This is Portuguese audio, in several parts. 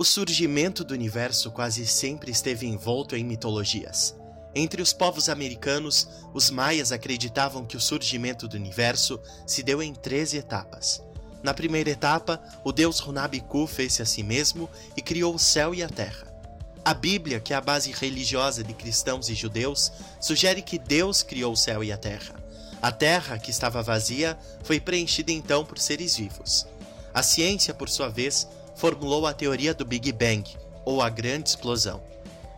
O surgimento do universo quase sempre esteve envolto em mitologias. Entre os povos americanos, os maias acreditavam que o surgimento do universo se deu em 13 etapas. Na primeira etapa, o deus Runabiku fez-se a si mesmo e criou o céu e a terra. A Bíblia, que é a base religiosa de cristãos e judeus, sugere que Deus criou o céu e a terra. A terra, que estava vazia, foi preenchida então por seres vivos. A ciência, por sua vez, formulou a teoria do Big Bang, ou a Grande Explosão.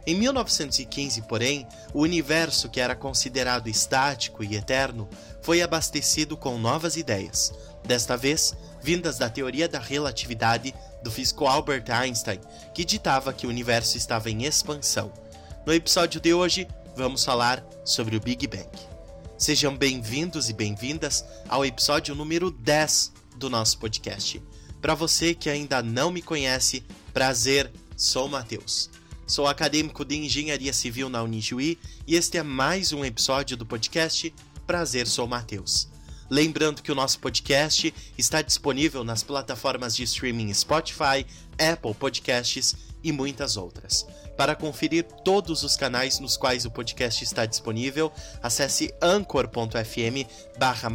Em 1915, porém, o universo, que era considerado estático e eterno, foi abastecido com novas ideias, desta vez vindas da teoria da relatividade do físico Albert Einstein, que ditava que o universo estava em expansão. No episódio de hoje, vamos falar sobre o Big Bang. Sejam bem-vindos e bem-vindas ao episódio número 10 do nosso podcast. Para você que ainda não me conhece, prazer, sou Matheus. Sou acadêmico de Engenharia Civil na Unijuí e este é mais um episódio do podcast Prazer, sou Matheus. Lembrando que o nosso podcast está disponível nas plataformas de streaming Spotify, Apple Podcasts e muitas outras. Para conferir todos os canais nos quais o podcast está disponível, acesse anchor.fm barra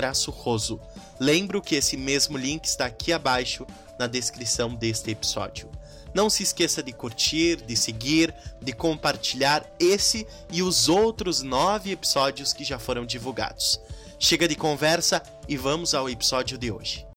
Mateus-Roso. Lembro que esse mesmo link está aqui abaixo na descrição deste episódio. Não se esqueça de curtir, de seguir, de compartilhar esse e os outros nove episódios que já foram divulgados. Chega de conversa e vamos ao episódio de hoje.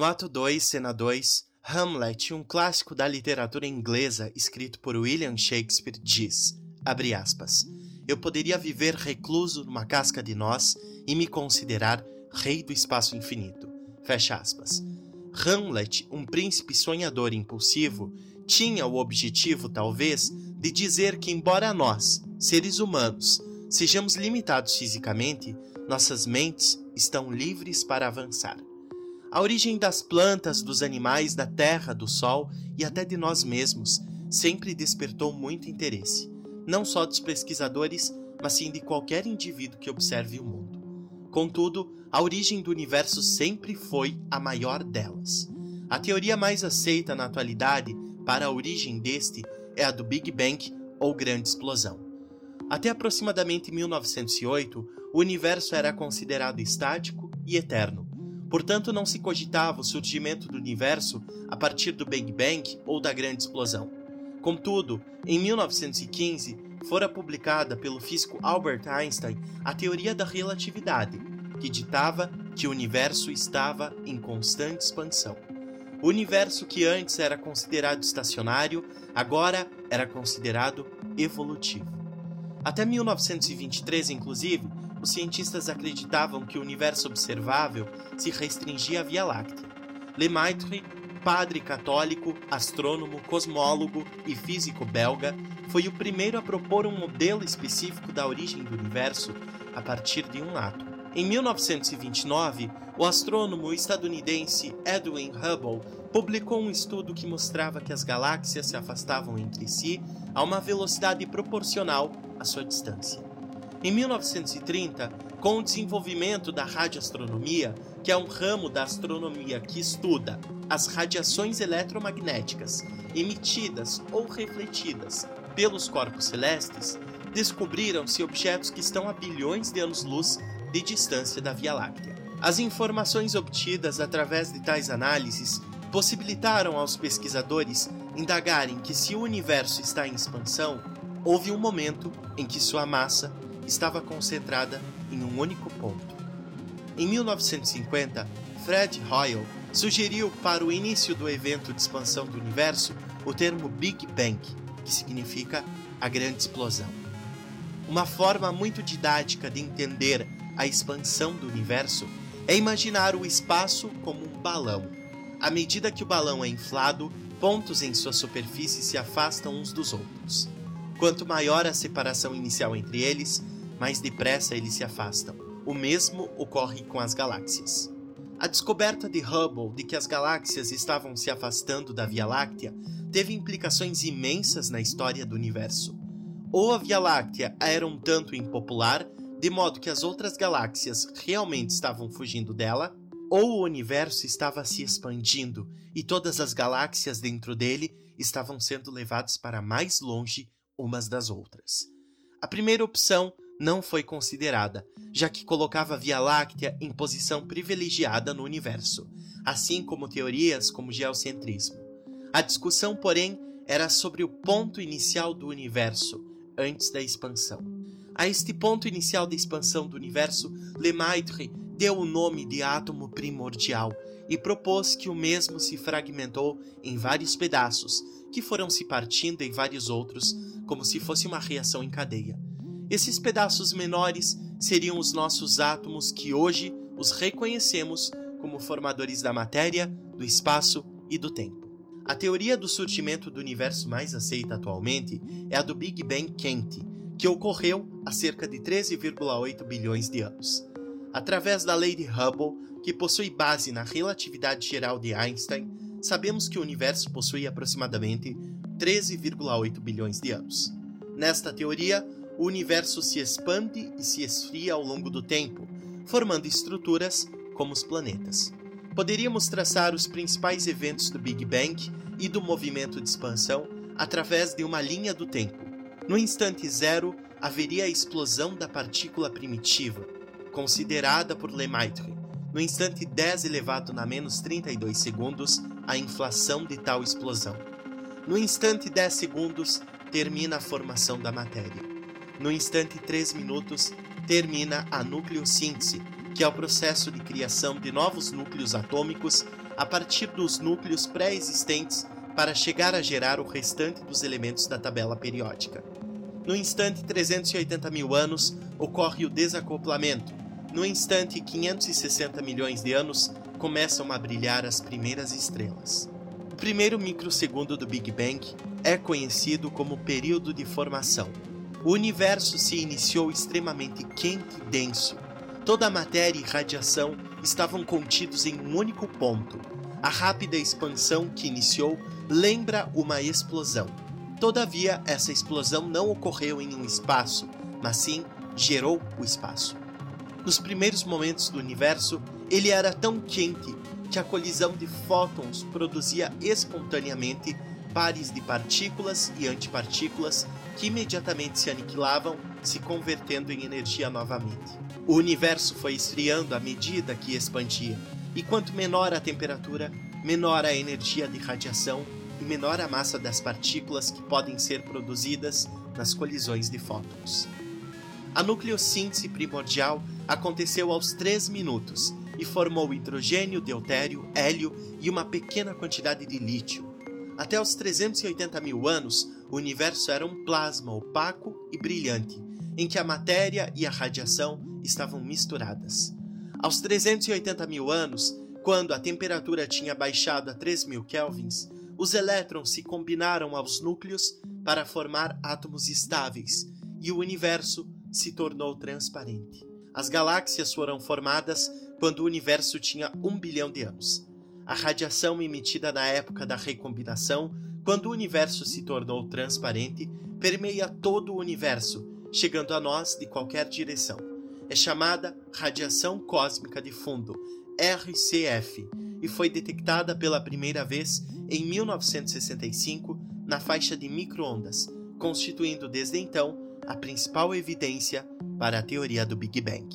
No ato 2, cena 2, Hamlet, um clássico da literatura inglesa escrito por William Shakespeare, diz, abre aspas, eu poderia viver recluso numa casca de nós e me considerar rei do espaço infinito. Fecha aspas. Hamlet, um príncipe sonhador e impulsivo, tinha o objetivo, talvez, de dizer que, embora nós, seres humanos, sejamos limitados fisicamente, nossas mentes estão livres para avançar. A origem das plantas, dos animais, da terra, do sol e até de nós mesmos sempre despertou muito interesse, não só dos pesquisadores, mas sim de qualquer indivíduo que observe o mundo. Contudo, a origem do universo sempre foi a maior delas. A teoria mais aceita na atualidade para a origem deste é a do Big Bang ou Grande Explosão. Até aproximadamente 1908, o universo era considerado estático e eterno, Portanto, não se cogitava o surgimento do universo a partir do Big Bang ou da Grande Explosão. Contudo, em 1915, fora publicada pelo físico Albert Einstein a teoria da relatividade, que ditava que o universo estava em constante expansão. O universo que antes era considerado estacionário, agora era considerado evolutivo. Até 1923, inclusive, os cientistas acreditavam que o universo observável se restringia à Via Láctea. Lemaitre, padre católico, astrônomo, cosmólogo e físico belga, foi o primeiro a propor um modelo específico da origem do universo a partir de um átomo. Em 1929, o astrônomo estadunidense Edwin Hubble publicou um estudo que mostrava que as galáxias se afastavam entre si a uma velocidade proporcional à sua distância. Em 1930, com o desenvolvimento da radioastronomia, que é um ramo da astronomia que estuda as radiações eletromagnéticas emitidas ou refletidas pelos corpos celestes, descobriram-se objetos que estão a bilhões de anos-luz de distância da Via Láctea. As informações obtidas através de tais análises possibilitaram aos pesquisadores indagarem que se o universo está em expansão, houve um momento em que sua massa estava concentrada em um único ponto. Em 1950, Fred Hoyle sugeriu para o início do evento de expansão do universo o termo Big Bang, que significa a grande explosão. Uma forma muito didática de entender a expansão do universo é imaginar o espaço como um balão. À medida que o balão é inflado, pontos em sua superfície se afastam uns dos outros. Quanto maior a separação inicial entre eles, mais depressa eles se afastam. O mesmo ocorre com as galáxias. A descoberta de Hubble de que as galáxias estavam se afastando da Via Láctea teve implicações imensas na história do universo. Ou a Via Láctea era um tanto impopular, de modo que as outras galáxias realmente estavam fugindo dela, ou o universo estava se expandindo e todas as galáxias dentro dele estavam sendo levadas para mais longe umas das outras. A primeira opção não foi considerada, já que colocava a Via Láctea em posição privilegiada no universo, assim como teorias como geocentrismo. A discussão, porém, era sobre o ponto inicial do universo, antes da expansão. A este ponto inicial da expansão do universo, Lemaitre deu o nome de átomo primordial e propôs que o mesmo se fragmentou em vários pedaços, que foram se partindo em vários outros, como se fosse uma reação em cadeia. Esses pedaços menores seriam os nossos átomos que hoje os reconhecemos como formadores da matéria, do espaço e do tempo. A teoria do surgimento do universo mais aceita atualmente é a do Big Bang quente, que ocorreu há cerca de 13,8 bilhões de anos. Através da lei de Hubble, que possui base na relatividade geral de Einstein, sabemos que o universo possui aproximadamente 13,8 bilhões de anos. Nesta teoria, o universo se expande e se esfria ao longo do tempo, formando estruturas como os planetas. Poderíamos traçar os principais eventos do Big Bang e do movimento de expansão através de uma linha do tempo. No instante zero, haveria a explosão da partícula primitiva, considerada por Lemaitre. No instante 10 elevado na menos 32 segundos, a inflação de tal explosão. No instante 10 segundos, termina a formação da matéria no instante 3 minutos, termina a nucleossíntese, que é o processo de criação de novos núcleos atômicos a partir dos núcleos pré-existentes para chegar a gerar o restante dos elementos da tabela periódica. No instante 380 mil anos, ocorre o desacoplamento. No instante 560 milhões de anos, começam a brilhar as primeiras estrelas. O primeiro microsegundo do Big Bang é conhecido como período de formação o universo se iniciou extremamente quente e denso. Toda a matéria e radiação estavam contidos em um único ponto. A rápida expansão que iniciou lembra uma explosão. Todavia, essa explosão não ocorreu em um espaço, mas sim gerou o espaço. Nos primeiros momentos do universo, ele era tão quente que a colisão de fótons produzia espontaneamente pares de partículas e antipartículas que imediatamente se aniquilavam, se convertendo em energia novamente. O universo foi esfriando à medida que expandia, e quanto menor a temperatura, menor a energia de radiação e menor a massa das partículas que podem ser produzidas nas colisões de fótons. A nucleossíntese primordial aconteceu aos 3 minutos e formou hidrogênio, deutério, hélio e uma pequena quantidade de lítio, até os 380 mil anos, o universo era um plasma opaco e brilhante, em que a matéria e a radiação estavam misturadas. Aos 380 mil anos, quando a temperatura tinha baixado a 3 mil kelvins, os elétrons se combinaram aos núcleos para formar átomos estáveis e o universo se tornou transparente. As galáxias foram formadas quando o universo tinha um bilhão de anos a radiação emitida na época da recombinação, quando o universo se tornou transparente, permeia todo o universo, chegando a nós de qualquer direção. É chamada radiação cósmica de fundo, RCF, e foi detectada pela primeira vez em 1965 na faixa de microondas, constituindo desde então a principal evidência para a teoria do Big Bang.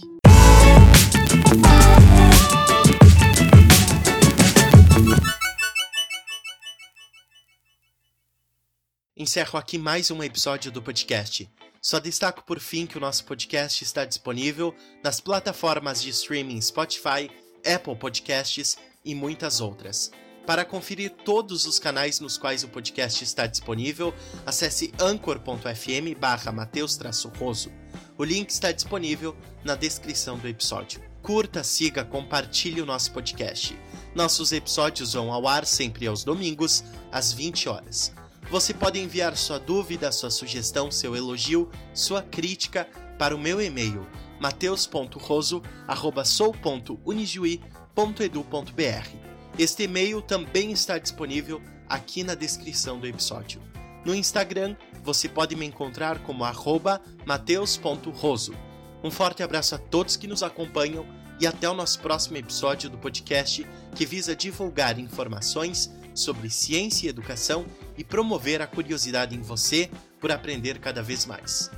Encerro aqui mais um episódio do podcast. Só destaco por fim que o nosso podcast está disponível nas plataformas de streaming Spotify, Apple Podcasts e muitas outras. Para conferir todos os canais nos quais o podcast está disponível, acesse anchor.fm barra Mateus-Roso. O link está disponível na descrição do episódio. Curta, siga, compartilhe o nosso podcast. Nossos episódios vão ao ar sempre aos domingos, às 20 horas. Você pode enviar sua dúvida, sua sugestão, seu elogio, sua crítica para o meu e-mail mateus.roso.sou.unijuí.br Este e-mail também está disponível aqui na descrição do episódio. No Instagram, você pode me encontrar como mateus.roso. Um forte abraço a todos que nos acompanham e até o nosso próximo episódio do podcast que visa divulgar informações sobre ciência e educação e promover a curiosidade em você por aprender cada vez mais.